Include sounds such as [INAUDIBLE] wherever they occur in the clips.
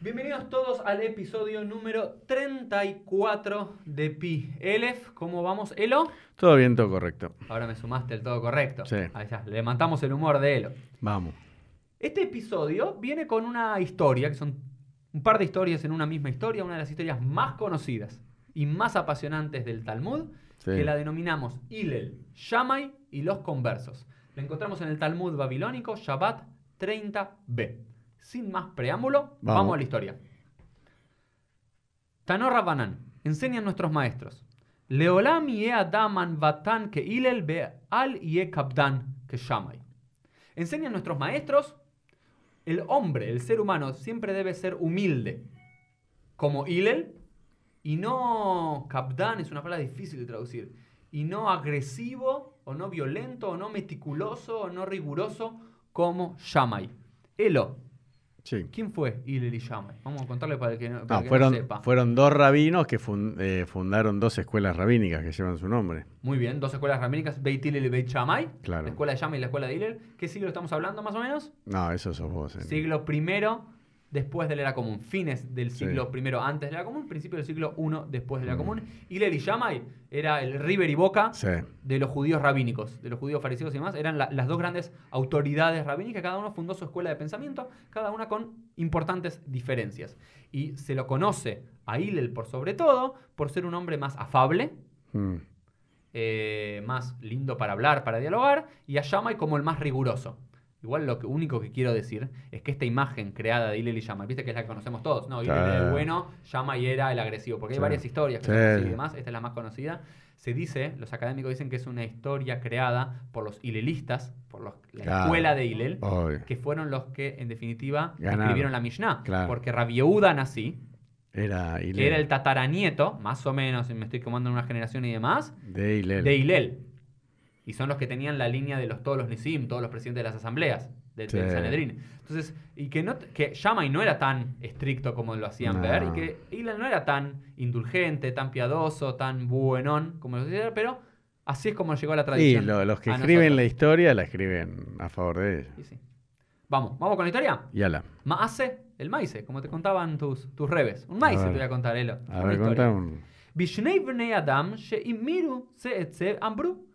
Bienvenidos todos al episodio número 34 de Pi. Elef, ¿cómo vamos? ¿Elo? Todo bien, todo correcto. Ahora me sumaste el todo correcto. Sí. Ahí está, levantamos el humor de Elo. Vamos. Este episodio viene con una historia, que son un par de historias en una misma historia, una de las historias más conocidas y más apasionantes del Talmud, Sí. que la denominamos Hillel, Shammai y los conversos. La encontramos en el Talmud babilónico, Shabbat 30b. Sin más preámbulo, vamos, Vamos. a la historia. Tanor Rabbanan, enseñan nuestros maestros. Leolam ye adaman vatan que Hillel be al ye kabdan que Shammai. Enseñan nuestros maestros, el hombre, el ser humano, siempre debe ser humilde, como Hillel, y no Kapdan, es una palabra difícil de traducir, y no agresivo, o no violento, o no meticuloso, o no riguroso, como Shammai. Elo, Sí. ¿quién fue Hillel y Shammai? Vamos a contarle para el que no, para No, que no fueron, sepa. fueron dos rabinos que eh, fundaron dos escuelas rabínicas que llevan su nombre. Muy bien, dos escuelas rabínicas, Beit Hillel y Beit Shammai. Claro. La escuela de Shammai y la escuela de Hillel. ¿Qué siglo estamos hablando más o menos? No, eso sos vos. eh. Siglo primero después de la era común. Fines del siglo primero antes de la era común, principio del siglo I después de la era Mm. común. Hillel y Shammai era el River y Boca de los judíos rabínicos, de los judíos fariseos y demás. Eran la- las dos grandes autoridades rabínicas. Cada uno fundó su escuela de pensamiento, cada una con importantes diferencias. Y se lo conoce a Hillel por sobre todo por ser un hombre más afable, Mm. eh, más lindo para hablar, para dialogar, y a Shammai como el más riguroso. Igual lo que- único que quiero decir es que esta imagen creada de Hillel y Shammai, viste que es la que conocemos todos, ¿no? Hillel era el bueno, Shammai era el agresivo, porque hay Sí. varias historias que Sí. así y demás, esta es la más conocida. Se dice, los académicos dicen que es una historia creada por los hilelistas, por los- la Claro. escuela de Obvio. que fueron los que en definitiva Ganaron. escribieron la Mishnah. Claro. Porque Rabbi Yehuda Nasi, Era que era el tataranieto, más o menos, me estoy comando en una generación y demás, De Hillel. de Hillel y son los que tenían la línea de los, todos los Nisim, todos los presidentes de las asambleas de, sí. del Sanedrín. Entonces, y que, no, que Shammai no era tan estricto como lo hacían no. ver, y que Hillel no era tan indulgente, tan piadoso, tan buenón como lo hacían pero así es como llegó la tradición. Sí, lo, los que escriben nosotros. la historia la escriben a favor de ella. Sí, sí. Vamos, ¿vamos con la historia? Yala. Maase, el maíz, como te contaban tus, tus rebes. Un maíz te voy a contar, Elo. A ver, contame un... Vishnei Adam, She Imiru, Ambru,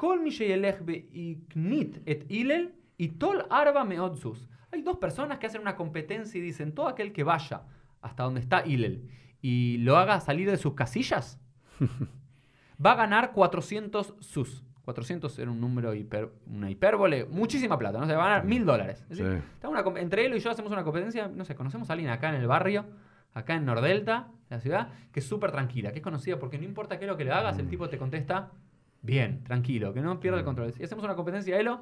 Kol et Ilel y Tol Arba Meotzus. Hay dos personas que hacen una competencia y dicen, todo aquel que vaya hasta donde está Ilel y lo haga salir de sus casillas, va a ganar 400 sus. 400 era un número, hiper, una hipérbole, muchísima plata, no o va a ganar mil dólares. Entre él y yo hacemos una competencia, no sé, conocemos a alguien acá en el barrio, acá en Nordelta, la ciudad, que es súper tranquila, que es conocida porque no importa qué es lo que le hagas, el mm. tipo te contesta bien, tranquilo, que no pierda el control. Si hacemos una competencia, Elo,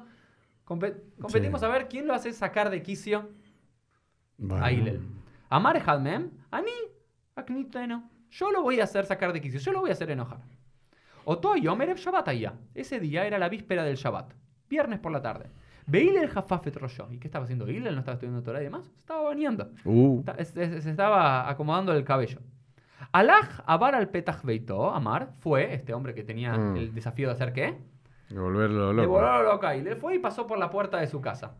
compe- competimos Sí. a ver quién lo hace sacar de quicio Bueno. a Hillel. Amar Hadmem, a mí. Yo lo voy a hacer sacar de quicio, yo lo voy a hacer enojar. Oto Yomer Shabbat allá. Ese día era la víspera del Shabbat, viernes por la tarde. Ve el Jafafet Royo. ¿Y qué estaba haciendo Hillel? ¿No estaba estudiando Torah y demás? Se estaba bañando. Uh, Se estaba acomodando el cabello. Alaj Abar al Petach Beito, Amar, fue este hombre que tenía Mm. el desafío de hacer qué? de volverlo De loco. volverlo loca. Y le fue y pasó por la puerta de su casa.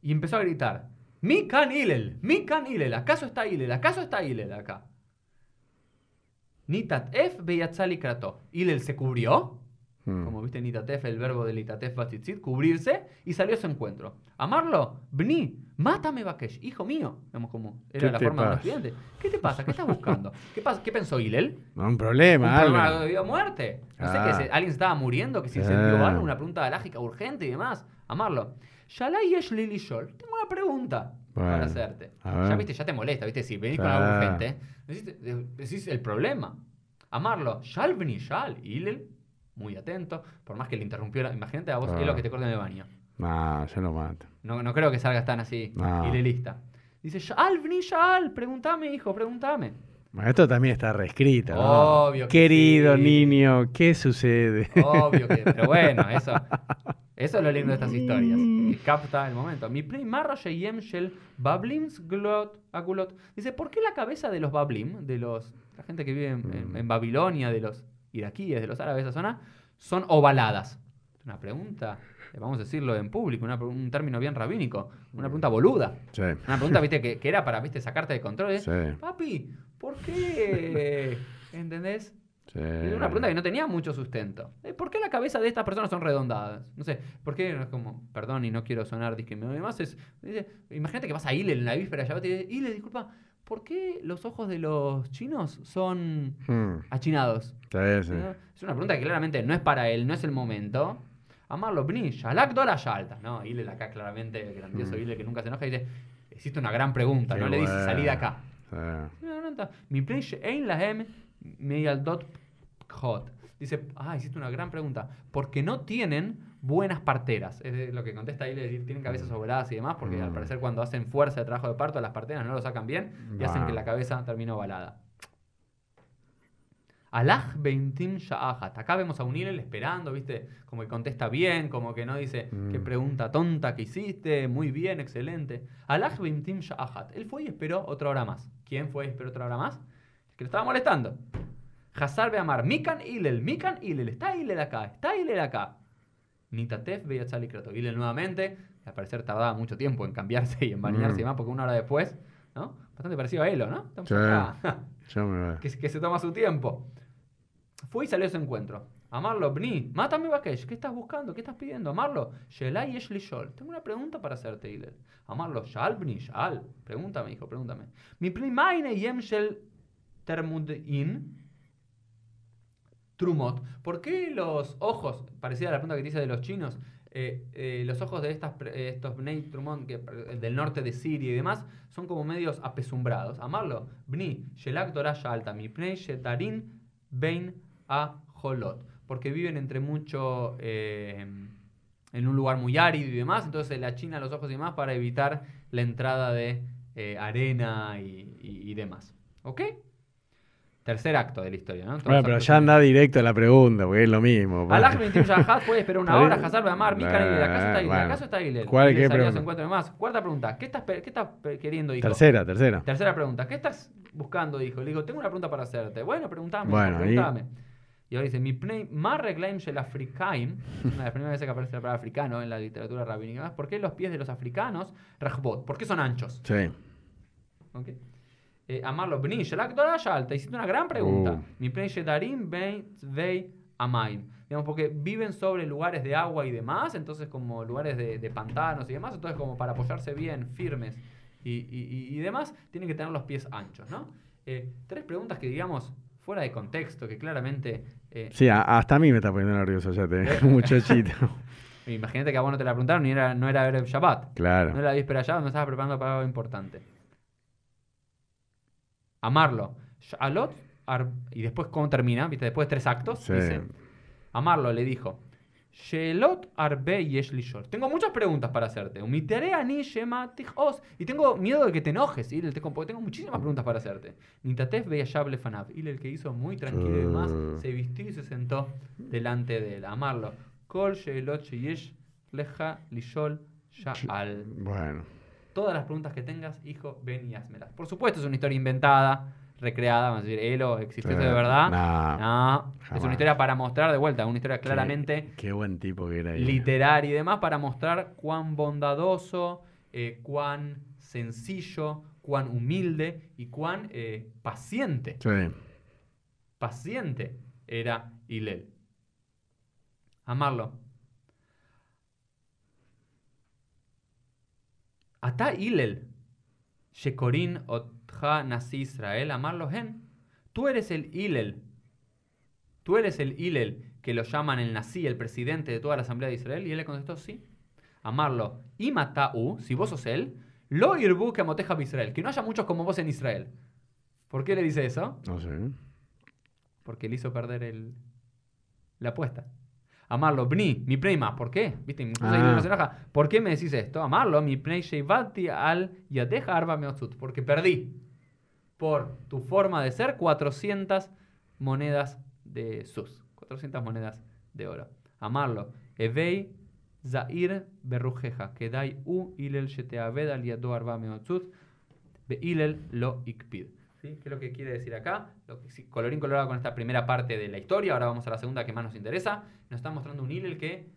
Y empezó a gritar: Mikan Hillel, Mikan Hillel, ¿acaso está Hillel? ¿Acaso está Hillel acá? Nitat Ef Beyatzali Krato. Hillel se cubrió, Mm. como viste Nitatef, el verbo de Nitatef Batzitzit, cubrirse, y salió a su encuentro. Amarlo, Bni, mátame Bakesh, hijo mío. Vemos como era ¿Qué la forma de un pasa? estudiante. ¿Qué te pasa? ¿Qué estás buscando? ¿Qué, pasa? ¿Qué pensó Hillel? No, un problema, un problema algo. de vida o muerte. No sé Ah. que se- alguien se estaba muriendo, que si se Ah. dio algo, una pregunta lágica urgente y demás. Amarlo. Shalai Lili Shol. Tengo una pregunta para hacerte. Ya viste, ya te molesta, viste, si venís con Ah. algo urgente, decís, de- decís el problema. Amarlo. Shal Bni Shal. Hillel, muy atento, por más que le interrumpió, la- imagínate a vos, Ah. es lo que te corta en el baño. No, yo lo mato. No, no creo que salgas tan así, No. Hillelista. Dice, Shal Bni Shal, preguntame, hijo, preguntame. Bueno, esto también está reescrito. ¿no? Obvio que Querido sí. niño, ¿qué sucede? Obvio que, pero bueno, eso, [LAUGHS] eso es lo lindo de estas historias, que capta el momento. Mi primarra sheyem shel bablims glot agulot. Dice, ¿por qué la cabeza de los bablim, de los la gente que vive en, en- en Babilonia, de los iraquíes, de los árabes de esa zona, son ovaladas? Una pregunta vamos a decirlo en público, una- un término bien rabínico, una pregunta boluda. Sí. Una pregunta, viste, que, que era para, viste, sacarte de control. ¿eh? Sí. Papi, ¿por qué? [LAUGHS] ¿Entendés? Sí. Una pregunta que no tenía mucho sustento. Eh, ¿Por qué la cabeza de estas personas son redondadas? No sé, ¿por qué no es como, perdón y no quiero sonar discriminador? Además es, dice, imagínate que vas a Ile en la víspera de Shabbat y dices, Ile, disculpa, ¿por qué los ojos de los chinos son Hmm. achinados? Sí, sí. ¿No? Es una pregunta que claramente no es para él, no es el momento. Amarlo, Bni, Shalak Dora Shalta. No, Ile acá claramente, el grandioso Mm. Ile que nunca se enoja, dice, existe una gran pregunta, Qué no le dice de acá. Mi play ein lahem meyaldot hot. Dice, ah, hiciste una gran pregunta. Porque no tienen buenas parteras. Es lo que contesta ahí, le decir, tienen cabezas ovaladas y demás, porque al Mm. parecer cuando hacen fuerza de trabajo de parto, las parteras no lo sacan bien y hacen que la cabeza termine ovalada. Alaj beintim sha'ahat. Acá vemos a un Hillel esperando, ¿viste? Como que contesta bien, como que no dice, qué Mm. pregunta tonta que hiciste, muy bien, excelente. Alaj beintim sha'ahat. Él fue y esperó otra hora más. ¿Quién fue y esperó otra hora más? El que lo estaba molestando. Hazar Beamar, Mikan Hillel, Mikan Hillel, está Hillel acá, está Hillel acá. Nitatef Beyatzali Krato. Hillel nuevamente, al parecer tardaba mucho tiempo en cambiarse y en bañarse Mm. y demás, porque una hora después, ¿no? Bastante parecido a Elo, ¿no? Sí. [LAUGHS] que, que se toma su tiempo. Fue y salió a su encuentro. Amarlo, Bni, mátame Bakesh. ¿Qué estás buscando? ¿Qué estás pidiendo? Amarlo, Shelai Li Shol. Tengo una pregunta para hacerte, Hillel. Amarlo, Shal Bni, Shal. Pregúntame, hijo, pregúntame. Mi primaine Yem Shel Termudin Trumot. ¿Por qué los ojos, parecida a la pregunta que te hice de los chinos, eh, eh, los ojos de estas, eh, estos Bnei Trumot que, del norte de Siria y demás son como medios apesumbrados? Amarlo. Bni, Shelak Dorasha Alta, mi Pnei Shetarin Bein a Holot. Porque viven entre mucho. en un lugar muy árido y demás, entonces se le achina los ojos y demás para evitar la entrada de arena y, y- y demás. ¿Ok? Tercer acto de la historia, ¿no? Todos Bueno, pero ya anda directo a la pregunta, porque es lo mismo. pues. Alaj 21 Yahat puede esperar una [LAUGHS] hora. Hazar Beamar, Mikan y ¿Acaso está Hillel? Bueno. ¿Acaso está Hillel? ¿Cuál- Y qué pregunta? y. Cuarta pregunta. ¿Qué estás, qué queriendo, hijo? Tercera, tercera. Tercera pregunta. ¿Qué estás buscando, hijo? Le digo, tengo una pregunta para hacerte. Bueno, preguntame. Bueno, preguntame. Y ahora dice, mi pnei mar reglaim shel afrikaim, una de las primeras veces que aparece la palabra africano en la literatura rabínica, ¿por qué los pies de los africanos, rajbot? ¿Por qué son anchos? Sí. ¿Ok? Eh, amarlo, bni, shelak dorash alta. Hiciste una gran pregunta. Pnei shedarim bein tzvei amaim. Digamos, porque viven sobre lugares de agua y demás, entonces como lugares de, de pantanos y demás, entonces como para apoyarse bien, firmes y, y- y- demás, tienen que tener los pies anchos, ¿no? Eh, tres preguntas que digamos fuera de contexto, que claramente... eh, Sí, hasta a mí me está poniendo nervioso ya, te [LAUGHS] muchachito. Imagínate que a vos no te la preguntaron y era, no era Erev Shabbat. No Claro. era la víspera ya, no estabas preparando para algo importante. Amarlo. Shalot, ar- y después, ¿cómo termina? ¿Viste? Después de tres actos, Sí. dice, Amarlo le dijo, Shelot arbe yesh li shol. Tengo muchas preguntas para hacerte. Ani shema tichos. Y tengo miedo de que te enojes. Te- porque tengo muchísimas preguntas para hacerte. Nitatef beyashab lefanav. Y el que hizo muy tranquilo y demás, Sí. se vistió y se sentó delante de él. Amarlo. Kol shelot sheyesh leja lishol sha'al. Bueno. Todas las preguntas que tengas, hijo, ven y házmelas. Por supuesto, es una historia inventada, recreada, vamos a decir, Elo, ¿existió Sí. de verdad? No, No, es una historia para mostrar de vuelta, una historia claramente Qué buen tipo que era ahí. literaria y demás para mostrar cuán bondadoso, eh, cuán sencillo, cuán humilde y cuán eh, paciente, Sí. paciente era Hillel. Amarlo. Ata Hillel, Shekorin Otja Nasi Israel, amarlo gen. Tú eres el Hillel. Tú eres el Hillel que lo llaman el Nasi, el presidente de toda la Asamblea de Israel. Y él le contestó, sí. Amarlo. Y Matau, si vos sos él, lo irbu que amoteja Israel. Que no haya muchos como vos en Israel. ¿Por qué le dice eso? No sé. Porque le hizo perder el, la apuesta. Amarlo, Bni, mi prima, ¿por qué? ¿Viste? Incluso ahí Ah. no enoja. ¿Por qué me decís esto? Amarlo, mi prei sheivati al yadeja arba meotzut. Porque perdí por tu forma de ser 400 monedas de sus. 400 monedas de oro. Amarlo. Evei zair berrujeja. Kedai u ilel sheteaved al yado arba meotzut. Be ilel lo ikpid. ¿Sí? ¿Qué es lo que quiere decir acá? Lo que, sí, colorín colorado con esta primera parte de la historia. Ahora vamos a la segunda que más nos interesa. Nos está mostrando un Hillel que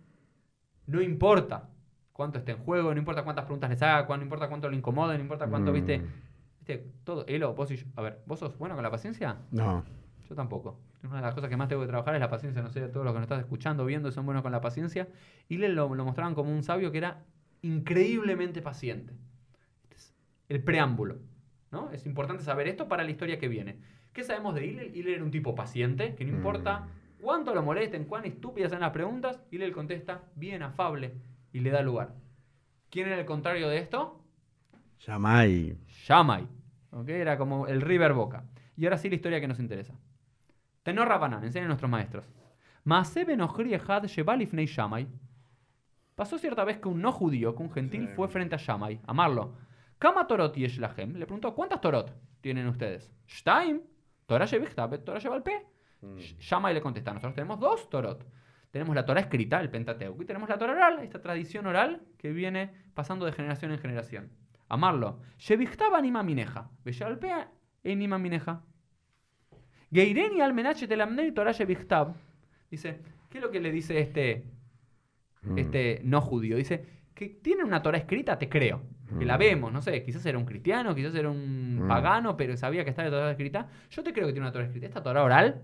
No importa cuánto esté en juego, no importa cuántas preguntas les haga, no importa cuánto lo incomode, no importa cuánto, Mm. viste, viste, todo. Elo, vos y yo. A ver, ¿vos sos bueno con la paciencia? No. Yo tampoco. Una de las cosas que más tengo que trabajar es la paciencia. No sé, todos los que nos estás escuchando, viendo, son buenos con la paciencia. Y le lo, lo mostraban como un sabio que era increíblemente paciente. Este es el preámbulo. ¿No? Es importante saber esto para la historia que viene. ¿Qué sabemos de Hillel? Hillel era un tipo paciente, que no importa cuánto lo molesten, cuán estúpidas sean las preguntas, Hillel contesta bien afable y le da lugar. ¿Quién era el contrario de esto? Yamai. Shammai. ¿ok? Era como el River Boca. Y ahora sí la historia que nos interesa. Tenor Rabanán, enseñan nuestros maestros. Pasó cierta vez que un no judío, que un gentil, Sí. fue frente a Shammai, a amarlo. Kama Torot yesh lahem? Le preguntó, ¿cuántas Torot tienen ustedes? Shtaim. Torah Shevichtabet, Torah Shebalpe. Shammai le contesta, nosotros tenemos dos Torot. Tenemos la Torah escrita, el Pentateuco, y tenemos la Torah oral, esta tradición oral que viene pasando de generación en generación. Amarlo. Shevichtaba anima mineja. Beshalpea enima mineja. Geireni al menache telamnei Torah shevichtab. Dice, ¿qué es lo que le dice este, Mm. este no judío? Dice, que tiene una Torah escrita, te creo. Que la Mm. vemos, no sé, quizás era un cristiano, quizás era un Mm. pagano, pero sabía que estaba la Torah escrita. Yo te creo que tiene una Torah escrita. Esta Torah oral,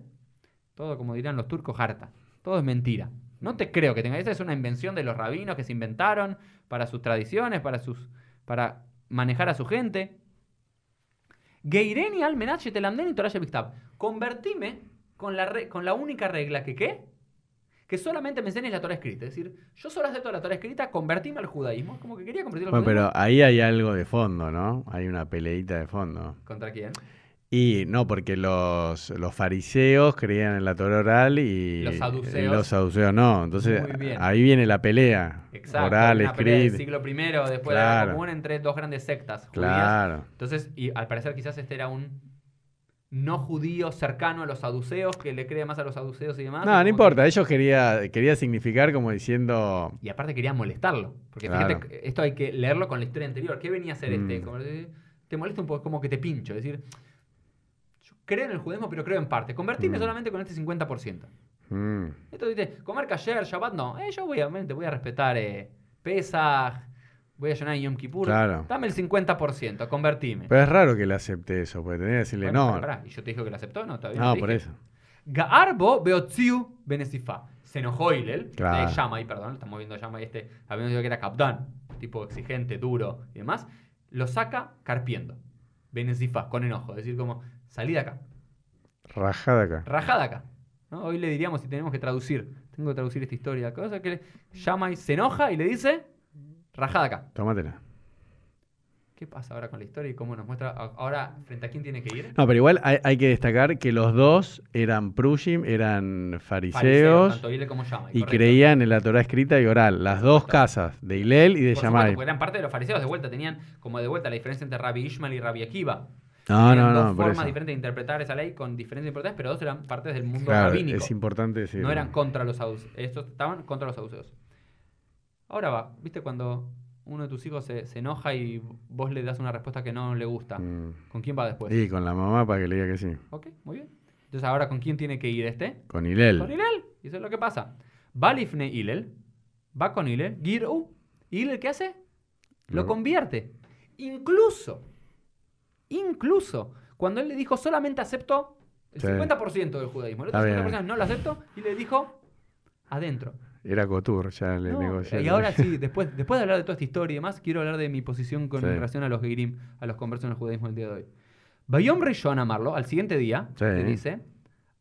todo como dirán los turcos, harta. Todo es mentira. No te creo que tenga. Esa es una invención de los rabinos que se inventaron para sus tradiciones, para sus para manejar a su gente. Geireni al telamden y Torah. Convertime con la, re- con la única regla que qué? Que solamente me enseñes la Torah escrita. Es decir, yo solo acepto la Torah escrita, convertime al judaísmo. Como que quería convertirlo al Bueno, judaísmo. pero ahí hay algo de fondo, ¿no? Hay una peleita de fondo. ¿Contra quién? Y no, porque los, los fariseos creían en la Torah oral y Los saduceos. los saduceos no. Entonces ahí viene la pelea. Exacto. Oral, una pelea del siglo I, después de la común entre dos grandes sectas judías. Claro. Entonces, y al parecer quizás este era un no judío cercano a los saduceos, que le cree más a los saduceos y demás. No, no que- importa. Ellos quería, quería significar como diciendo. Y aparte quería molestarlo. Porque Claro. fíjate, esto hay que leerlo con la historia anterior. ¿Qué venía a hacer este? Mm. Como, eh, te molesta un poco, como que te pincho. Es decir, yo creo en el judaísmo, pero creo en parte. Convertirme Mm. solamente con este 50%. mm, Esto dice, comer kasher, Shabbat, no. Eh, yo obviamente voy a respetar eh, Pesach, voy a llenar Yom Kippur. Claro. Dame el 50%, convertime. Pero es raro que le acepte eso, porque tenía que decirle Bueno, no. pará, pará. ¿Y yo te dije que lo aceptó? No, todavía no, te por dije. eso. Gaarbo beotziu benesifa. Se enojó Hillel, Claro. de Shammai, perdón, estamos viendo a Shammai este, habíamos dicho que era Kapdan, tipo exigente, duro y demás, lo saca carpiendo. Benesifa, con enojo, es decir, como, salí de acá, Rajada acá. rajá de acá. ¿no? Hoy le diríamos si tenemos que traducir, tengo que traducir esta historia, cosa que Shammai se enoja y le dice, rajá de acá. Tómatela. ¿Qué pasa ahora con la historia y cómo nos muestra, ahora, frente a quién tiene que ir? No, pero igual hay, hay que destacar que los dos eran prushim, eran Fariseos, Hillel como y correcto. creían en la Torah escrita y oral. Las dos casas, de Hilel y de porque eran parte de los fariseos de vuelta, tenían como de vuelta la diferencia entre Rabbi Ishmael y Rabbi Akiva. No, no, dos no, por formas eso. diferentes de interpretar esa ley con diferentes importantes, pero dos eran partes del mundo Claro, rabínico. es importante decir. no eran contra los saduceos. Estos estaban contra los saduceos. Ahora va, ¿viste cuando uno de tus hijos se, se enoja y vos le das una respuesta que no le gusta? Mm. ¿Con quién va después? Y con la mamá para que le diga que sí. Ok, muy bien. Entonces ahora, ¿con quién tiene que ir este? Con Hilel. Con Hilel. Y eso es lo que pasa. Va Lifne Hilel, va con Hilel, Giru. ¿Y Hilel qué hace? Lo convierte. Incluso, incluso, cuando él le dijo solamente acepto el Sí. 50% del judaísmo, el otro Está bien. 50% no lo acepto, y le dijo adentro. Era Couture, ya le No, negoció. y ahora sí, [LAUGHS] después, después de hablar de toda esta historia y demás, quiero hablar de mi posición con Sí. relación a los Geirim, a los conversos en el judaísmo del día de hoy. Bayom Rishon amarlo, al siguiente día, Sí. le dice,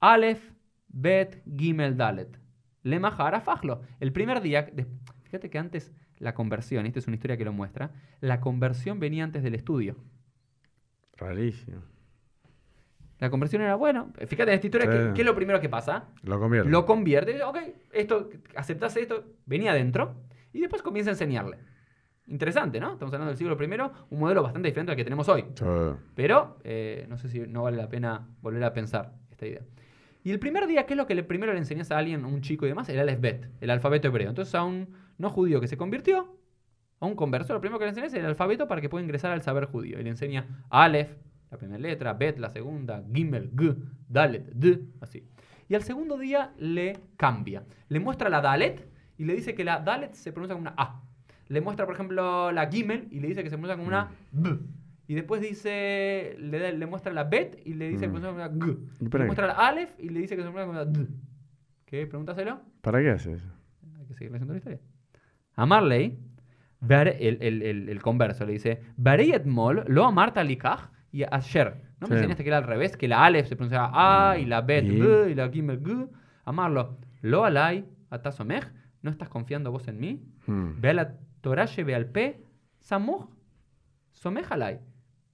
Aleph, Bet, Gimel, Dalet. Le majara fajlo. El primer día, de- fíjate que antes la conversión, y esta es una historia que lo muestra, la conversión venía antes del estudio. Rarísimo. La conversión era, bueno, fíjate en esta historia, Sí. ¿qué, qué es lo primero que pasa? Lo convierte. Lo convierte, ok, esto, aceptás esto, venía adentro, y después comienza a enseñarle. Interesante, ¿no? Estamos hablando del siglo I, un modelo bastante diferente al que tenemos hoy. Sí. Pero eh, no sé si no vale la pena volver a pensar esta idea. Y el primer día, ¿qué es lo que le, primero le enseñas a alguien, a un chico y demás? El alfabet, el alfabeto hebreo. Entonces a un no judío que se convirtió, a un converso, lo primero que le enseñas es el alfabeto para que pueda ingresar al saber judío. Y le enseña Aleph, la primera letra, Bet, la segunda, Gimel, G, Dalet, D, así. Y al segundo día le cambia. Le muestra la Dalet y le dice que la Dalet se pronuncia como una A. Le muestra, por ejemplo, la Gimel y le dice que se pronuncia como una B. Y después dice, le, da- le muestra la Bet y le dice que se Mm. pronuncia como una G. ¿Y Le muestra la Aleph y le dice que se pronuncia como una D. ¿Qué? Pregúntaselo. ¿Para qué hace eso? Hay que seguir leyendo la historia. A Marley, el, el, el, el converso, le dice, Varei etmol lo amarta likach y ayer. ¿No me enseñaste que era al revés? Que la Aleph se pronunciaba A y la Bet B y la Gimel G. Amarlo, lo alay atasomej, ¿no estás confiando vos en mí? Mm. Ve a la Torah, ve al P, Samuj, somej alay.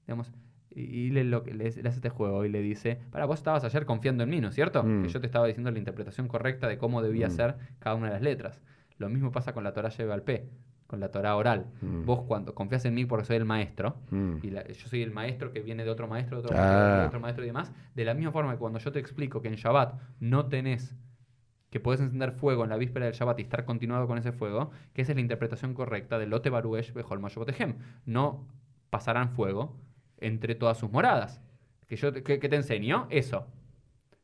Digamos, y, le, lo, le, le hace este juego y le dice, para, vos estabas ayer confiando en mí, ¿no es cierto? Mm. Que yo te estaba diciendo la interpretación correcta de cómo debía Mm. ser cada una de las letras. Lo mismo pasa con la Torah lleve al P, con la Torah oral. Mm. Vos cuando confías en mí porque soy el maestro, Mm. y la- yo soy el maestro que viene de otro maestro, de otro Ah. maestro, de otro maestro y demás, de la misma forma que cuando yo te explico que en Shabbat no tenés que podés encender fuego en la víspera del Shabbat y estar continuado con ese fuego, que esa es la interpretación correcta del Lote Baruesh Bejol Mashobotehem. No pasarán fuego entre todas sus moradas. Que yo te- que, que te enseño eso.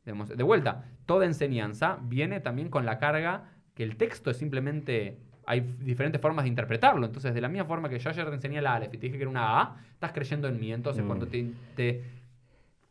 De vuelta, toda enseñanza viene también con la carga que el texto es simplemente hay diferentes formas de interpretarlo. Entonces, de la misma forma que yo ayer te enseñé la Aleph y te dije que era una A, estás creyendo en mí. Entonces, Mm. cuando te, te,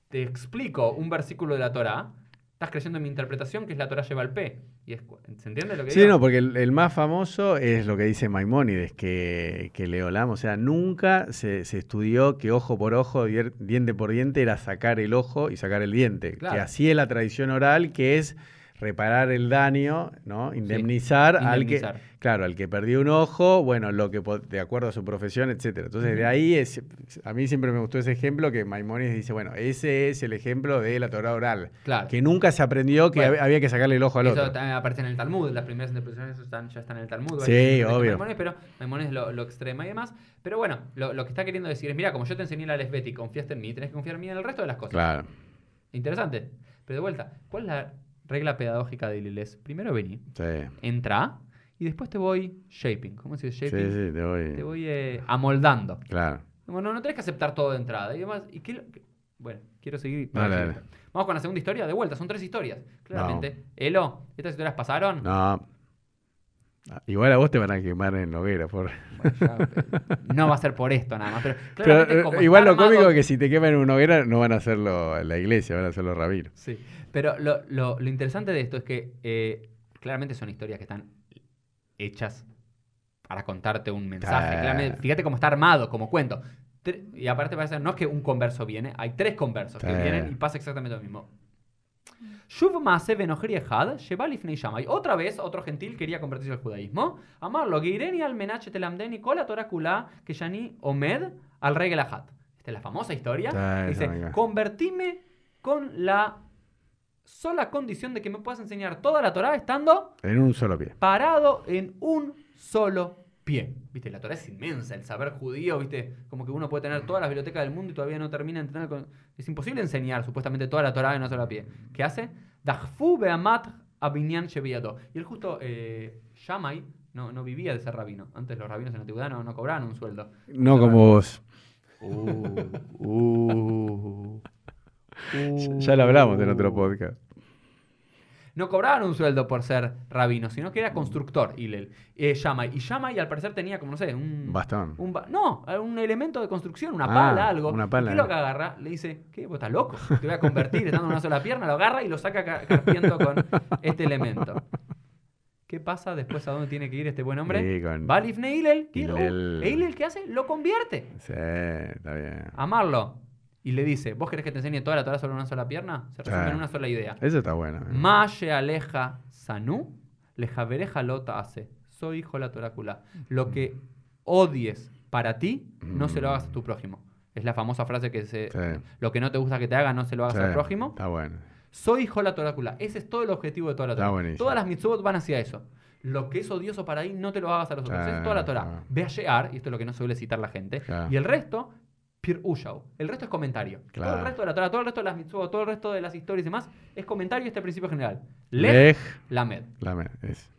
te explico un versículo de la Torah, estás creyendo en mi interpretación, que es la Torah lleva al P. Y es, ¿Se entiende lo que Sí, digo? no, porque el, el más famoso es lo que dice Maimónides, que, que Leolam, o sea, nunca se, se estudió que ojo por ojo, diente por diente, era sacar el ojo y sacar el diente. Claro. Que así es la tradición oral, que es reparar el daño, ¿no? Indemnizar, al que claro, al que perdió un ojo, bueno, lo que de acuerdo a su profesión, etcétera. Entonces, de ahí es a mí siempre me gustó ese ejemplo que Maimónides dice, bueno, ese es el ejemplo de la Torah oral, Claro. que nunca se aprendió que Bueno. había que sacarle el ojo al Eso otro. también aparece en el Talmud, las primeras interpretaciones están, ya están en el Talmud. Sí, obvio. Pero Maimónides lo, lo extrema y demás. Pero bueno, lo, lo que está queriendo decir es, mira, como yo te enseñé la lesbet y confiaste en mí, tenés que confiar en mí en el resto de las cosas. Claro. Interesante. Pero de vuelta, ¿cuál es la regla pedagógica de Liles? Primero vení, Sí. entra y después te voy shaping. ¿Cómo se dice Sí, shaping? sí, te voy. Te voy eh, amoldando. Claro. Bueno, no tenés que aceptar todo de entrada. Y demás, ¿y qué lo- Bueno, quiero seguir. Dale, dale. Vamos con la segunda historia. De vuelta, son tres historias. Claramente. Elo, ¿estas historias pasaron? No. Ah, Igual a vos te van a quemar en la hoguera. Por... Bueno, ya, eh, no va a ser por esto nada más. Pero, [LAUGHS] Pero eh, como igual lo cómico es que si te queman en una hoguera no van a hacerlo en la iglesia, van a hacerlo rabinos. Sí, pero lo, lo- lo interesante de esto es que eh, claramente son historias que están hechas para contarte un mensaje. Claramente, fíjate cómo está armado, como cuento. Y aparte parece, no es que un converso viene, hay tres conversos que vienen y pasa exactamente lo mismo. Shuv Maaseh Benochri Echad, Sheba Lifnei Shammai. Otra vez, otro gentil quería convertirse al judaísmo. Amarlo, Geireni al Menach Telamdeni, Kola Torah Kula, Keshani Omed al Ahad. Esta es la famosa historia. Sí, Dice, convertime con la sola condición de que me puedas enseñar toda la Torah estando En un solo pie. parado en un solo pie. Viste, la Torah es inmensa, el saber judío, viste, como que uno puede tener todas las bibliotecas del mundo y todavía no termina de entender. con- Es imposible enseñar supuestamente toda la Torah en un solo pie. ¿Qué hace? Dachfu beamat abinyan sheviado. Y el justo eh, Shammai no, no vivía de ser rabino. Antes los rabinos en la antigüedad no, no cobraban un sueldo. No como vos. Uh, Ya lo hablamos en otro podcast. No cobraban un sueldo por ser rabino, sino que era constructor, Hillel. Eh, Shammai. Y Shammai al parecer tenía como, no sé, un... Bastón. un ba- no, un elemento de construcción, una Ah, pala, algo. una ¿Y pala. ¿Qué es lo que agarra? Le dice, ¿qué? ¿Vos estás loco? Te voy a convertir en una sola pierna. Lo agarra y lo saca ca- carpiendo con este elemento. ¿Qué pasa después a dónde tiene que ir este buen hombre? Sí, con- Va Hillel. ¿e Hillel qué hace? Lo convierte. Sí, está bien. Amarlo. Y le dice, ¿vos querés que te enseñe toda la Torah sobre una sola pierna? Se resume en una sola idea. Eso está bueno. Mashe aleja sanu, lejavereja lota hace. Soy hijo de la torácula. Lo que odies para ti, no se lo hagas a tu prójimo. Es la famosa frase que se... Sí. Lo que no te gusta que te haga, no se lo hagas Sí, al prójimo. Está bueno. Soy hijo de la torácula. Ese es todo el objetivo de toda la Está Torah. buenísimo. Todas las mitzvot van hacia eso. Lo que es odioso para ahí, no te lo hagas a los otros. Es toda la Torah. claro. Ve a Shear, y esto es lo que no suele citar la gente. Claro. Y el resto, El resto es comentario. Todo el resto de la Torah, todo el resto de las mitzvot, todo el resto de las historias y demás, es comentario este principio general. Lej, Lamed. lame, es.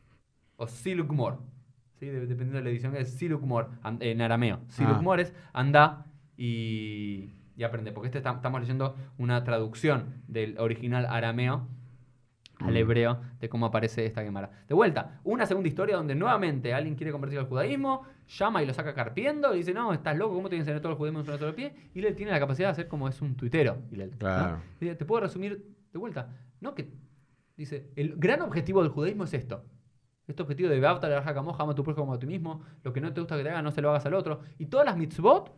O Silukmor. ¿Sí? De- dependiendo de la edición, es Silukmor en arameo. Ah. Silukmor es anda y, y aprende. Porque este está- estamos leyendo una traducción del original arameo al hebreo de cómo aparece esta Gemara. De vuelta, una segunda historia donde nuevamente alguien quiere convertir al judaísmo, llama y lo saca carpiendo y dice, no, estás loco, ¿cómo te enseñar todo el judaísmo en un solo pie? Y él tiene la capacidad de hacer como es un tuitero. Claro. Te puedo resumir de vuelta. No que dice, el gran objetivo del judaísmo es esto. Este objetivo de Beavta, la Kamoja, ama a tu prójimo como a ti mismo, lo que no te gusta que te hagan, no se lo hagas al otro. Y todas las mitzvot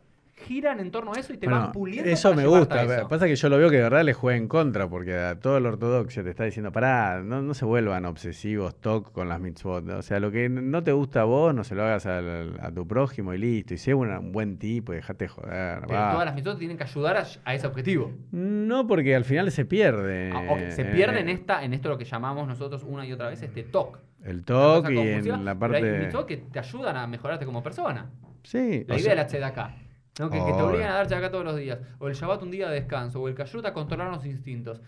giran en torno a eso y te Bueno, van puliendo. eso me gusta. eso. Pasa que yo lo veo que de verdad le juega en contra, porque a todo el ortodoxo te está diciendo, pará, no, no se vuelvan obsesivos, toc con las mitzvot. O sea, lo que no te gusta a vos, no se lo hagas al- a tu prójimo y listo. Y sé una- un buen tipo y dejate joder. Pero va. todas las mitzvot tienen que ayudar a, a ese objetivo. No, porque al final se pierde. Ah, Se eh, pierde en, esta, en esto lo que llamamos nosotros una y otra vez este TOC. El toc y en la pero hay parte. mitzvot que te ayudan a mejorarte como persona. Sí, La idea sea, de la tzedakah. ¿No? Que, que te obligan a dar acá todos los días. O el Shabbat un día de descanso. O el Kashrut a controlar los instintos.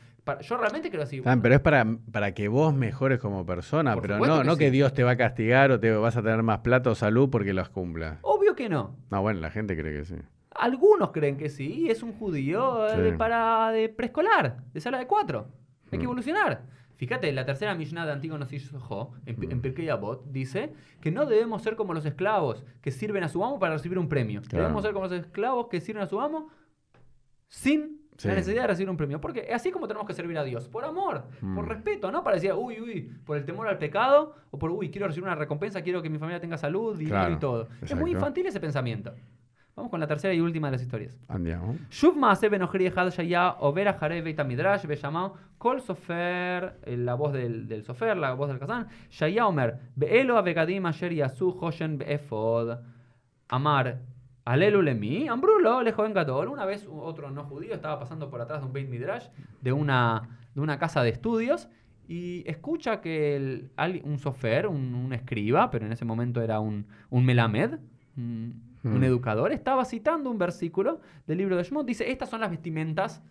Yo realmente creo así. Pero es para, para que vos mejores como persona, Por pero no, que no sí. que Dios te va a castigar o te vas a tener más plata o salud porque los cumplas. Obvio que no. No, bueno, la gente cree que sí. Algunos creen que sí. y Es un judío eh, Sí. de, para, de preescolar. De sala de cuatro. Hay que Mm. evolucionar. Fíjate, la tercera Mishnah de Antígono Sisjo, en, Mm. en Pirkei Avot, dice que no debemos ser como los esclavos que sirven a su amo para recibir un premio. Claro. Debemos ser como los esclavos que sirven a su amo sin Sí. la necesidad de recibir un premio. Porque así como tenemos que servir a Dios, por amor, por Mm. respeto, no para decir, uy, uy, por el temor al pecado, o por, uy, quiero recibir una recompensa, quiero que mi familia tenga salud, dinero Claro, y todo. Es exacto. muy infantil ese pensamiento. Vamos con la tercera y última de las historias. Andiamo. Shuv Maase Ben Ojri Ejad Shaya Overa Jare Beita Midrash Beyamao Kol Sofer, eh, la voz del, del Sofer, la voz del Kazán. Shaya Omer Beelo Avegadim Asher Yasu Hoshen Beefod Amar Alelu Lemi Ambrulo Le Joven Gadol. Una vez otro no judío estaba pasando por atrás de un Beit Midrash, de una, de una casa de estudios, y escucha que el, un Sofer, un, un, escriba, pero en ese momento era un, un Melamed, un, un Hmm. educador, estaba citando un versículo del libro de Shemot. Dice, estas son las vestimentas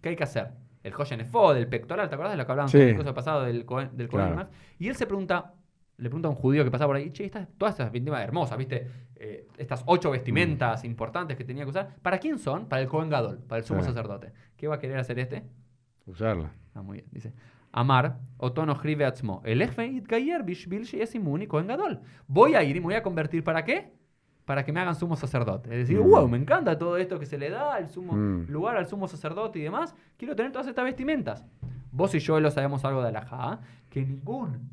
que hay que hacer. El Hoshen Efod, el pectoral, ¿te acuerdas de lo que hablábamos Sí. en el curso pasado del Cohen, del Claro. Y él se pregunta, le pregunta a un judío que pasa por ahí, che, estas, todas estas vestimentas hermosas, ¿viste? Eh, estas ocho vestimentas importantes que tenía que usar, ¿para quién son? Para el Cohen Gadol, para el sumo Sí. sacerdote. ¿Qué va a querer hacer este? Usarla. Ah, muy bien. Dice, Amar, Otono Hrive Atzmo, Gayer Bishbil Cohen Gadol. Voy a ir y me voy a convertir ¿para qué? Para que me hagan sumo sacerdote. Es decir, Mm. wow, me encanta todo esto que se le da, el sumo Mm. lugar al sumo sacerdote y demás. Quiero tener todas estas vestimentas. Vos y yo lo sabemos algo de Alajá, que ningún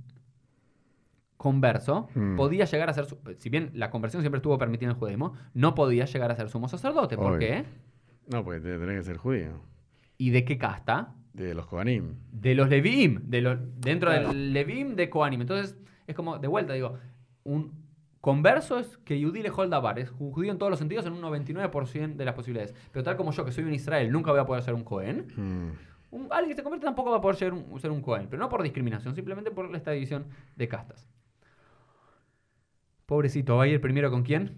converso Mm. podía llegar a ser, si bien la conversión siempre estuvo permitida en el judaísmo, no podía llegar a ser sumo sacerdote. ¿Por Obvio. qué? No, porque te- tenés que ser judío. ¿Y de qué casta? De los Kohanim. de los Levim, de los, dentro Claro. del Levim de Koanim. Entonces, es como, de vuelta, digo, un converso es que Yudí le Dabar, es judío en todos los sentidos en un 99% de las posibilidades. Pero tal como yo, que soy un Israel, nunca voy a poder ser un Cohen, Mm. un- alguien que se convierte tampoco va a poder ser un, ser un Cohen, pero no por discriminación, simplemente por esta división de castas. Pobrecito, ¿va a ir primero con quién?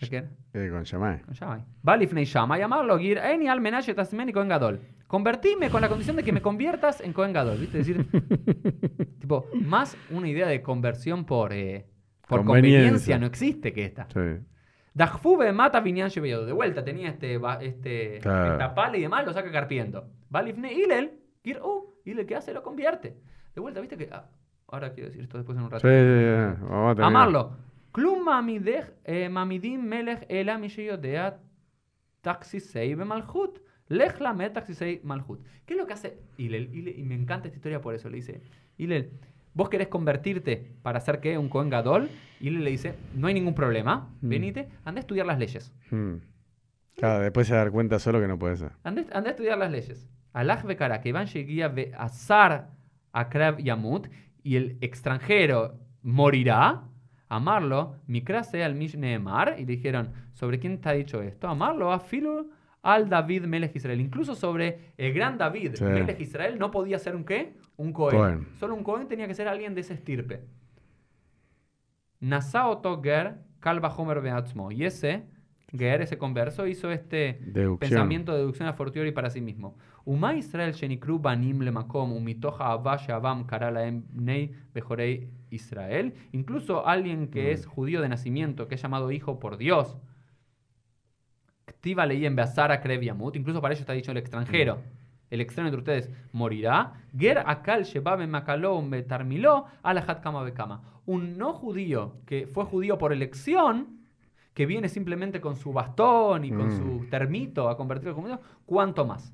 Eh, con Shammai. Con Shammai. Va lifnei Shammai, amarlo, gir, eni al menashe tasmeni Cohen Gadol. Convertime con la condición de que me conviertas en Cohen Gadol, ¿viste? Es decir, [LAUGHS] tipo, más una idea de conversión por, eh, por Conveniencia. conveniencia no existe que esta. Sí. Dajfube mata vinyan shebeyodo. De vuelta, tenía este, este, Claro. esta pala y demás, lo saca carpiendo. Va lifnei Ilel, gir, uh, Ilel, ¿qué hace? Lo convierte. De vuelta, ¿viste? que ah, Ahora quiero decir esto después en un Sí, rato. sí, sí. Vamos a. Amarlo. Klum eh, mamidim melech ela mi sheyodea taxisei bemalchut. Lech lamed taxisei malchut. ¿Qué es lo que hace Hillel? Hillel- Y me encanta esta historia por eso. Le dice, Hillel, vos querés convertirte para ser qué? Un Cohen Gadol. Y Hillel le dice, no hay ningún problema. Mm. Venite, anda a estudiar las leyes. Mm. Claro, después se a dar cuenta solo que no puede ser. Anda, anda a estudiar las leyes. Alaj bekara, que van shegia ve azar akrav yamut. Y el extranjero morirá. Amarlo, mikrase al mishneemar. Y le dijeron, ¿sobre quién te ha dicho esto? Amarlo, afilu al David Melech Israel. Incluso sobre el gran David Sí. Melech Israel no podía ser un qué? Un Cohen. Cohen. Solo un Cohen tenía que ser alguien de ese estirpe. Nasaoto ger kalba homer beatzmo. Y ese, ger, ese converso, hizo este Deducción. pensamiento de deducción a fortiori para sí mismo. Uma Israel shenikru banim lemakom umitoja abba sheavam kara laem bnei bejorei Israel. Incluso alguien que Mm. es judío de nacimiento, que es llamado hijo por Dios. Ktiva leí en Beazara. Incluso para ello está dicho el extranjero. El extraño entre ustedes morirá. Ger akal shebab makalom betarmiló alajat kama bekama. Un no judío que fue judío por elección, que viene simplemente con su bastón y con Mm. su termito a convertirlo en judío, ¿cuánto más?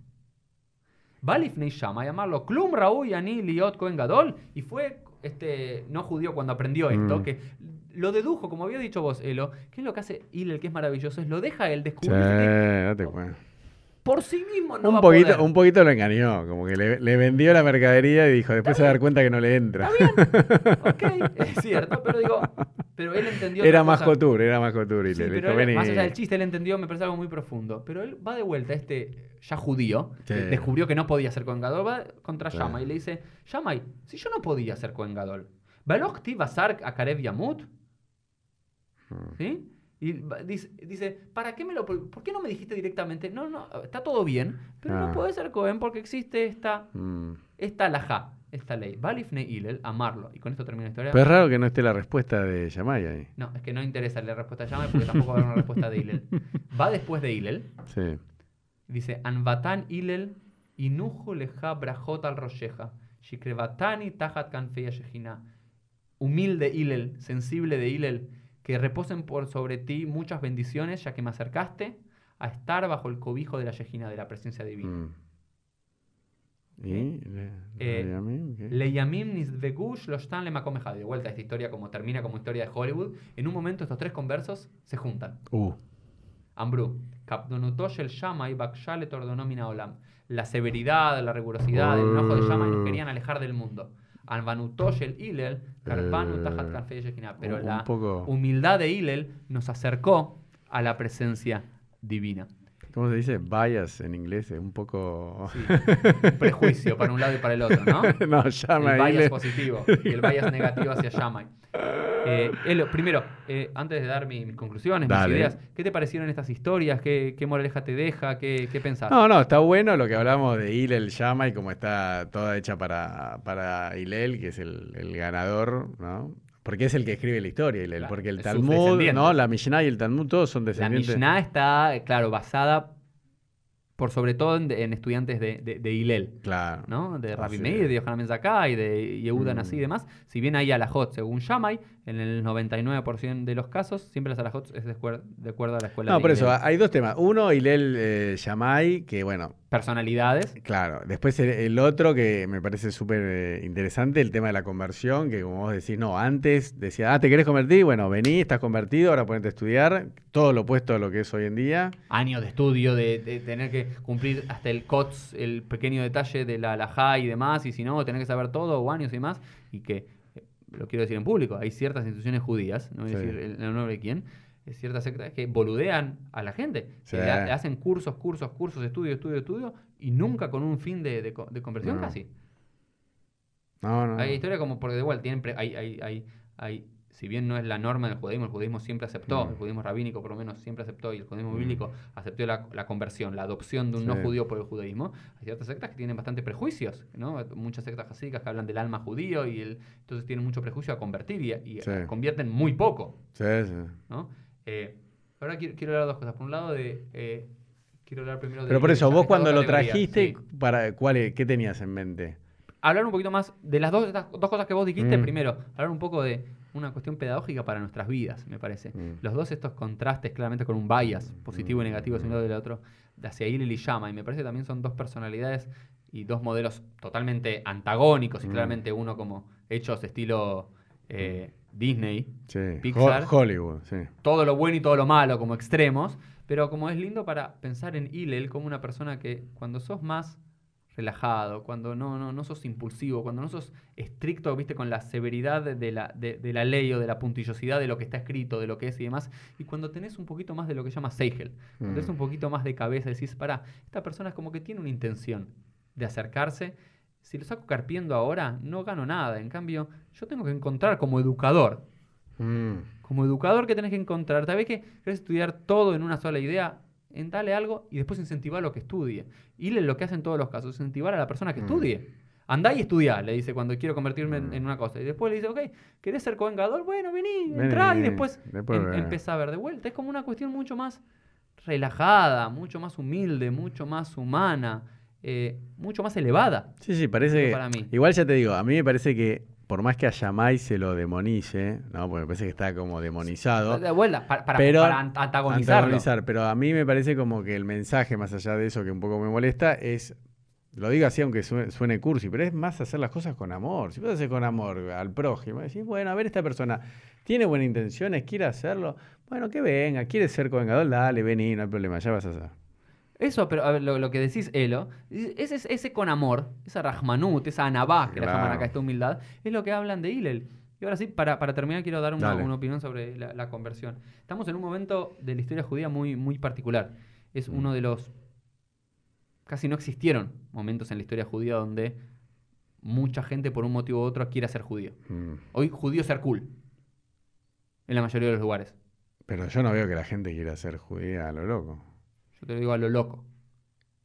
Balifnei Shama, llamarlo Klum Raúl Ani Liot Cohen Gadol, y fue este no judío cuando aprendió esto, Mm. que lo dedujo, como había dicho vos, Elo, que es lo que hace Hillel, que es maravilloso, es lo deja él Sí, descubrir que date cuenta. Por sí mismo no va un, a poquito, poder. un poquito lo engañó, como que le, le vendió la mercadería y dijo, después se va a dar cuenta que no le entra. [LAUGHS] Ok, es cierto, pero digo, pero él entendió. Era más cosa. couture, era más couture. Y Sí, le pero dijo, él, "Vení". más allá del chiste, él entendió, me parece algo muy profundo. Pero él va de vuelta, este ya judío, Sí. que descubrió que no podía ser Cohen Gadol, va contra Sí. Y le dice, Shammai, si yo no podía ser Cohen Gadol, ¿Velochti Basar a Karev Yamut? Mm. ¿Sí? Y dice, dice, ¿para qué me lo, por qué no me dijiste directamente? No, no, está todo bien, pero Ah. no puede ser Cohen porque existe esta, Mm. esta alajá, esta ley. Balifne Hillel, amarlo. Y con esto termina la historia. Pero es raro que no esté la respuesta de Yamai ahí. No, es que no interesa la respuesta de Shammai porque tampoco va a haber una respuesta de Hillel. [LAUGHS] Va después de Hillel. Sí. Dice, Anvatan Hillel inujo leja brajot al rosheja. Shikrevatani tajat kanfeya shejina. Humilde Hillel, sensible de Hillel, que reposen por sobre ti muchas bendiciones, ya que me acercaste a estar bajo el cobijo de la Shejina, de la presencia divina. Mm. ¿Y? Le- Eh, Leyamim, ¿qué? Leyamim nisvegu shloshtan lemakom echad. De vuelta, esta historia como termina como historia de Hollywood. En un momento estos tres conversos se juntan. Uh. Kapdonutosh el Shammai Bakshale Tordonomina Olam. La severidad, la rigurosidad, el enojo de Shammai nos querían alejar del mundo. Anvanutosh el Hillel, Karpanu Eh, Tajat. Pero un- la poco- humildad de Hillel nos acercó a la presencia divina. ¿Cómo se dice? Bias en inglés, es un poco... Sí, un [LAUGHS] prejuicio para un lado y para el otro, ¿no? [LAUGHS] no, El Yamai. bias positivo [LAUGHS] y el bias negativo hacia Shammai. Eh, Elo, primero, eh, antes de dar mi- mis conclusiones, Dale. mis ideas, ¿qué te parecieron estas historias? ¿Qué, qué moraleja te deja? ¿Qué, qué pensás? No, no, está bueno lo que hablamos de Hillel Yamai, como está toda hecha para, para Hillel, que es el, el ganador, ¿no? Porque es el que escribe la historia, Hillel. Claro, porque el Talmud. ¿no? La Mishnah y el Talmud todos son La descendientes. Mishnah está, claro, basada por sobre todo en, en estudiantes de, de, de Hillel. Claro. ¿no? De Rabbi Meir, de Yohanan Ben Zakkai, de Yehuda Mm. Nasi y demás. Si bien hay alajot según Shammai, en el 99% de los casos, siempre las alajot es de, acuer- de acuerdo a la escuela No, de por eso, hay dos temas. Uno, Hillel eh, Yamai, que bueno, Personalidades. Claro, después el, el otro que me parece súper eh, interesante, el tema de la conversión, que como vos decís, no, antes decía, ah, ¿te querés convertir? Bueno, vení, estás convertido, ahora ponete a estudiar, todo lo opuesto a lo que es hoy en día. Años de estudio, de, de tener que cumplir hasta el COTS, el pequeño detalle de la alajá y demás, y si no, tener que saber todo, o años y más, y que, eh, lo quiero decir en público, hay ciertas instituciones judías, no voy a decir el, el nombre de quién, ciertas sectas que boludean a la gente, Sí. le, le hacen cursos, cursos, cursos, estudio, estudio, estudio, y nunca con un fin de, de co- de conversión No. casi. No, no. Hay historia como porque de igual tienen pre- hay, hay, hay, hay- si bien no es la norma del judaísmo, el judaísmo siempre aceptó, Mm. el judaísmo rabínico por lo menos siempre aceptó y el judaísmo Mm. bíblico aceptó la, la conversión, la adopción de un no judío por el judaísmo. Hay ciertas sectas que tienen bastante prejuicios, ¿no? Muchas sectas jasídicas que hablan del alma judío y el, entonces tienen mucho prejuicio a convertir y, y Sí. convierten muy poco, Sí, sí. ¿no? Eh, ahora quiero, quiero hablar de dos cosas. Por un lado de eh, quiero hablar primero de Pero por eso, vos cuando lo trajiste, sí. para, ¿cuál, ¿qué tenías en mente? hablar un poquito más de las dos, estas dos cosas que vos dijiste. Mm. Primero, hablar un poco de una cuestión pedagógica para nuestras vidas, me parece. Mm. Los dos estos contrastes claramente con un bias positivo y Mm. negativo de un lado y del otro, de hacia Hillel y Llama. Y me parece que también son dos personalidades y dos modelos totalmente antagónicos y Mm. claramente uno como hechos estilo eh, Disney, Sí. Pixar. Ho- Hollywood, sí. todo lo bueno y todo lo malo como extremos, pero como es lindo para pensar en Hillel como una persona que cuando sos más relajado, cuando no, no, no sos impulsivo, cuando no sos estricto, viste, con la severidad de la, de, de la ley o de la puntillosidad de lo que está escrito, de lo que es y demás, y cuando tenés un poquito más de lo que llama Seigel, cuando tenés Mm. un poquito más de cabeza, decís, pará, esta persona es como que tiene una intención de acercarse, si lo saco carpiendo ahora, no gano nada, en cambio, yo tengo que encontrar como educador, Mm. como educador que tenés que encontrar, tal vez que querés estudiar todo en una sola idea, en dale algo y después incentivar lo que estudie. Y lo que hace en todos los casos, incentivar a la persona que Mm. estudie. Andá y estudiá, le dice cuando quiero convertirme en, Mm. en una cosa. Y después le dice, ok, ¿querés ser covengador? Bueno, vení, Vení, entrá y después, después em- empezá a ver de vuelta. Es como una cuestión mucho más relajada, mucho más humilde, mucho más humana. Eh, mucho más elevada. Sí, sí, parece. Para mí. Igual ya te digo, a mí me parece que por más que a Yamai se lo demonice, ¿no? Porque me parece que está como demonizado. De vuelta, pa- para, Pero- para antagonizarlo. antagonizar, pero a mí me parece como que el mensaje, más allá de eso que un poco me molesta, es, lo digo así aunque suene, suene cursi, pero es más hacer las cosas con amor. Si vos haces con amor al prójimo, decís, bueno, a ver, esta persona tiene buenas intenciones, quiere hacerlo, bueno, que venga, quiere ser covengador, dale, vení, no hay problema, ya vas a hacer. Eso, pero a ver, lo, lo que decís, Elo, ese, ese, con amor, esa Rahmanut, esa Anabá, que la llaman acá, esta humildad, es lo que hablan de Hillel. Y ahora sí, para, para terminar, quiero dar una, una opinión sobre la, la conversión. Estamos en un momento de la historia judía muy, muy particular. Es Mm. uno de los. Casi no existieron momentos en la historia judía donde mucha gente, por un motivo u otro, quiera ser judío. Mm. Hoy, judío es ser cool. En la mayoría de los lugares. Pero yo no veo que la gente quiera ser judía a lo loco. Yo te lo digo a lo loco.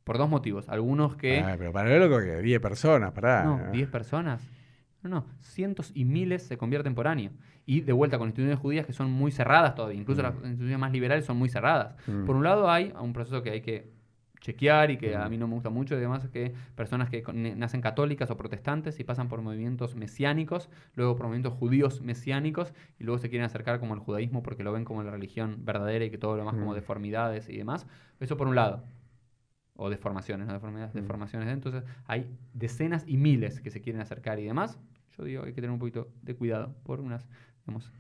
Por dos motivos. Algunos que. Ah, pero para lo loco que 10 personas, pará. No, 10 personas. No, no, cientos y miles se convierten por año. Y de vuelta con instituciones judías que son muy cerradas todavía. Incluso Mm. las instituciones más liberales son muy cerradas. Mm. Por un lado hay un proceso que hay que chequear y que a mí no me gusta mucho y demás que personas que nacen católicas o protestantes y pasan por movimientos mesiánicos, luego por movimientos judíos mesiánicos y luego se quieren acercar como al judaísmo porque lo ven como la religión verdadera y que todo lo demás como deformidades y demás. Eso por un lado. O deformaciones, no deformidades, deformaciones. Entonces hay decenas y miles que se quieren acercar y demás. Yo digo, hay que tener un poquito de cuidado por unas, digamos,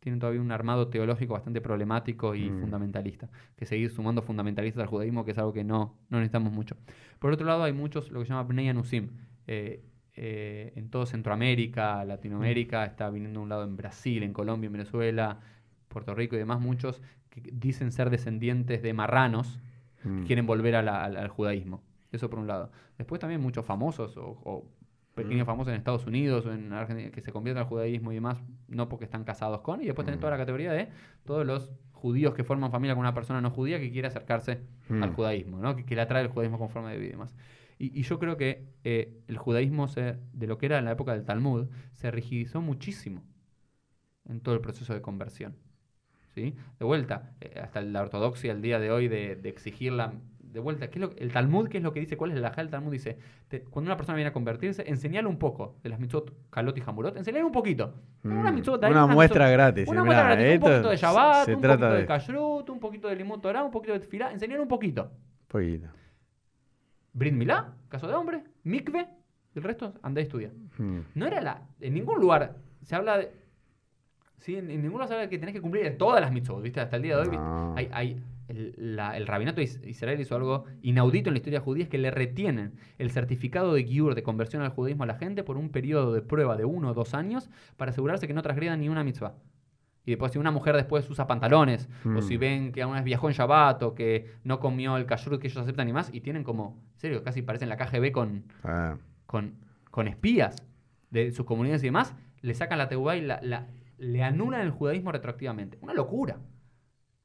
tienen todavía un armado teológico bastante problemático y Mm. fundamentalista. Que seguir sumando fundamentalistas al judaísmo, que es algo que no, no necesitamos mucho. Por otro lado, hay muchos, lo que se llama Bnei Anusim. Eh, eh, en todo Centroamérica, Latinoamérica, está viniendo un lado en Brasil, en Colombia, en Venezuela, Puerto Rico y demás, muchos que dicen ser descendientes de marranos, Mm. quieren volver a la- al, al judaísmo. Eso por un lado. Después también muchos famosos o, o pequeños Mm. famosos en Estados Unidos o en Argentina que se convierten al judaísmo y demás, no porque están casados con. Y después tenés Mm. toda la categoría de todos los judíos que forman familia con una persona no judía que quiere acercarse al judaísmo, ¿no? que, que le atrae el judaísmo con forma de vida y demás. Y, y yo creo que eh, el judaísmo, se, de lo que era en la época del Talmud, se rigidizó muchísimo en todo el proceso de conversión. ¿sí? De vuelta, eh, hasta la ortodoxia al día de hoy de, de exigir la... De vuelta, ¿qué es lo, el Talmud, ¿qué es lo que dice? ¿Cuál es el ajá del Talmud? Dice, te- cuando una persona viene a convertirse, enseñale un poco de las mitzvot kalot y hamurot, enseñale un poquito. Una Mm. mitzvot Una una muestra mitzvot- gratis. Una muestra mirá, gratis, un poquito de Shabbat, un poquito de de Kashrut, un poquito de Limut Torah, un poquito de Tefilá, enseñale un poquito. poquito. Brit Milá, caso de hombre, Mikve, el resto andá a estudiar. Mm. No era la. En ningún lugar se habla de. Sí, en, en ningún lugar se habla de que tenés que cumplir todas las mitzvot, ¿viste? Hasta el día de hoy. No. Hay, hay- el, la- el rabinato is- Israel hizo algo inaudito en la historia judía, es que le retienen el certificado de Giur de conversión al judaísmo a la gente por un periodo de prueba de uno o dos años para asegurarse que no transgredan ni una mitzvah. Y después, si una mujer después usa pantalones, o Mm. si ven que alguna vez viajó en Shabbat, o que no comió el kashrut que ellos aceptan y más, y tienen como, en serio, casi parecen la KGB con, Ah, con, con espías de sus comunidades y demás, le sacan la teubá y la, la- le anulan el judaísmo retroactivamente. Una locura.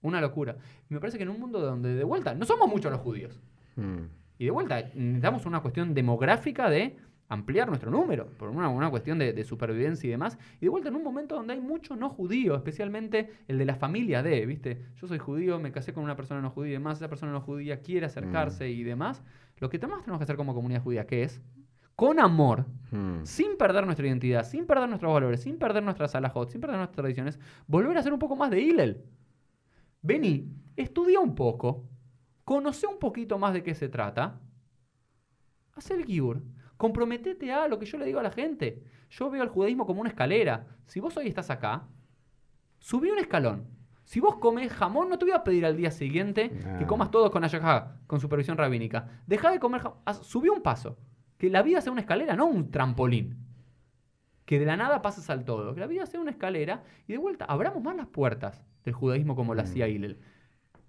Una locura. Me parece que en un mundo donde, de vuelta, no somos muchos los judíos. mm. Y de vuelta, necesitamos una cuestión demográfica de ampliar nuestro número, por una, una cuestión de, de supervivencia y demás. Y de vuelta en un momento donde hay mucho no judío, especialmente el de la familia de, ¿viste? Yo soy judío, me casé con una persona no judía y demás, esa persona no judía quiere acercarse y demás. Lo que más tenemos que hacer como comunidad judía, que es, con amor, Mm. sin perder nuestra identidad, sin perder nuestros valores, sin perder nuestras alajot, sin perder nuestras tradiciones, volver a ser un poco más de Hillel. Vení, estudia un poco, conoce un poquito más de qué se trata, haz el giur, comprometete a lo que yo le digo a la gente. Yo veo el judaísmo como una escalera. Si vos hoy estás acá, subí un escalón. Si vos comés jamón, no te voy a pedir al día siguiente que No. comas todo con ayajá, con supervisión rabínica. Deja de comer jamón, subí un paso. Que la vida sea una escalera, no un trampolín. Que de la nada pases al todo. Que la vida sea una escalera y de vuelta abramos más las puertas del judaísmo como lo Mm. hacía Hillel.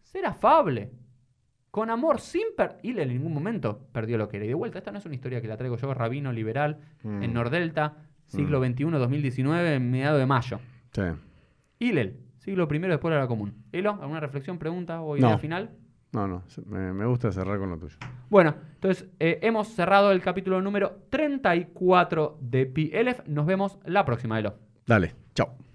Ser afable, con amor, sin per... Hillel en ningún momento perdió lo que era. Y de vuelta, esta no es una historia que la traigo yo, rabino liberal, Mm. en Nordelta, siglo Mm. XXI, 2019, en mediado de mayo. Sí. Hillel, siglo I después de la común. Elo, ¿alguna reflexión, pregunta o idea No. final? No, no. me gusta cerrar con lo tuyo. Bueno, entonces eh, hemos cerrado el capítulo número 34 de PLF. Nos vemos la próxima, Elo. Dale. Chao.